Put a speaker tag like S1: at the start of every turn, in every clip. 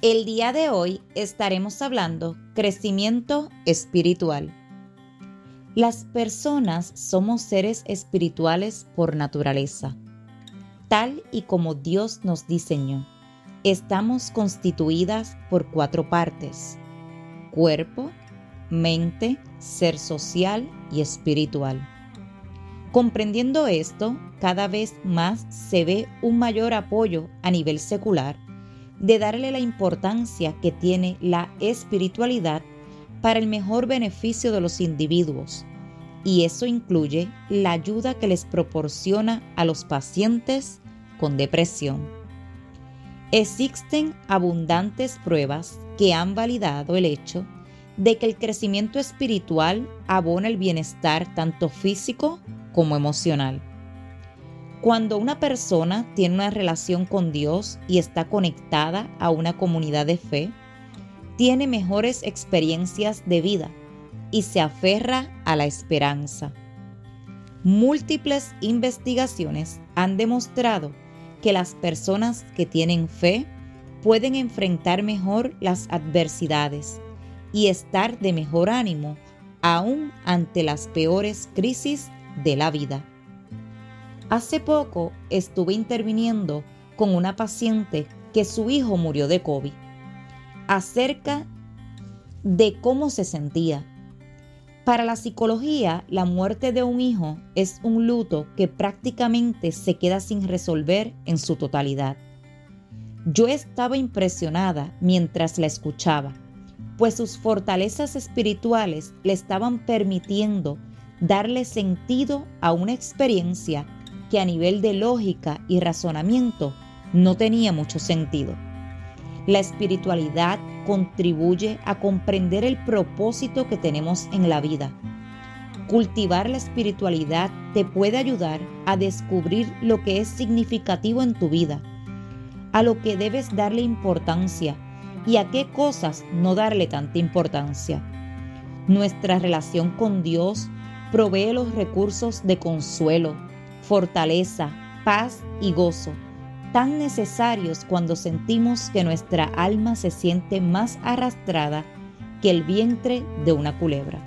S1: el día de hoy estaremos hablando crecimiento espiritual. Las personas somos seres espirituales por naturaleza. Tal y como Dios nos diseñó, estamos constituidas por cuatro partes. Cuerpo, mente, ser social y espiritual. Comprendiendo esto, cada vez más se ve un mayor apoyo a nivel secular de darle la importancia que tiene la espiritualidad para el mejor beneficio de los individuos. Y eso incluye la ayuda que les proporciona a los pacientes con depresión. Existen abundantes pruebas que han validado el hecho de que el crecimiento espiritual abona el bienestar tanto físico como emocional. Cuando una persona tiene una relación con Dios y está conectada a una comunidad de fe, tiene mejores experiencias de vida y se aferra a la esperanza. Múltiples investigaciones han demostrado que las personas que tienen fe pueden enfrentar mejor las adversidades y estar de mejor ánimo aún ante las peores crisis de la vida. Hace poco estuve interviniendo con una paciente que su hijo murió de COVID, acerca de cómo se sentía. Para la psicología, la muerte de un hijo es un luto que prácticamente se queda sin resolver en su totalidad. Yo estaba impresionada mientras la escuchaba, pues sus fortalezas espirituales le estaban permitiendo darle sentido a una experiencia que a nivel de lógica y razonamiento no tenía mucho sentido. La espiritualidad contribuye a comprender el propósito que tenemos en la vida. Cultivar la espiritualidad te puede ayudar a descubrir lo que es significativo en tu vida, a lo que debes darle importancia y a qué cosas no darle tanta importancia. Nuestra relación con Dios provee los recursos de consuelo, fortaleza, paz y gozo, tan necesarios cuando sentimos que nuestra alma se siente más arrastrada que el vientre de una culebra.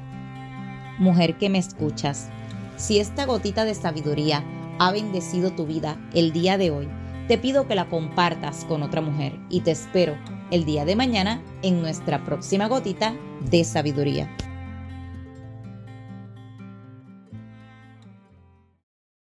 S1: Mujer que me escuchas, si esta gotita de sabiduría ha bendecido tu vida el día de hoy, te pido que la compartas con otra mujer y te espero el día de mañana en nuestra próxima gotita de sabiduría.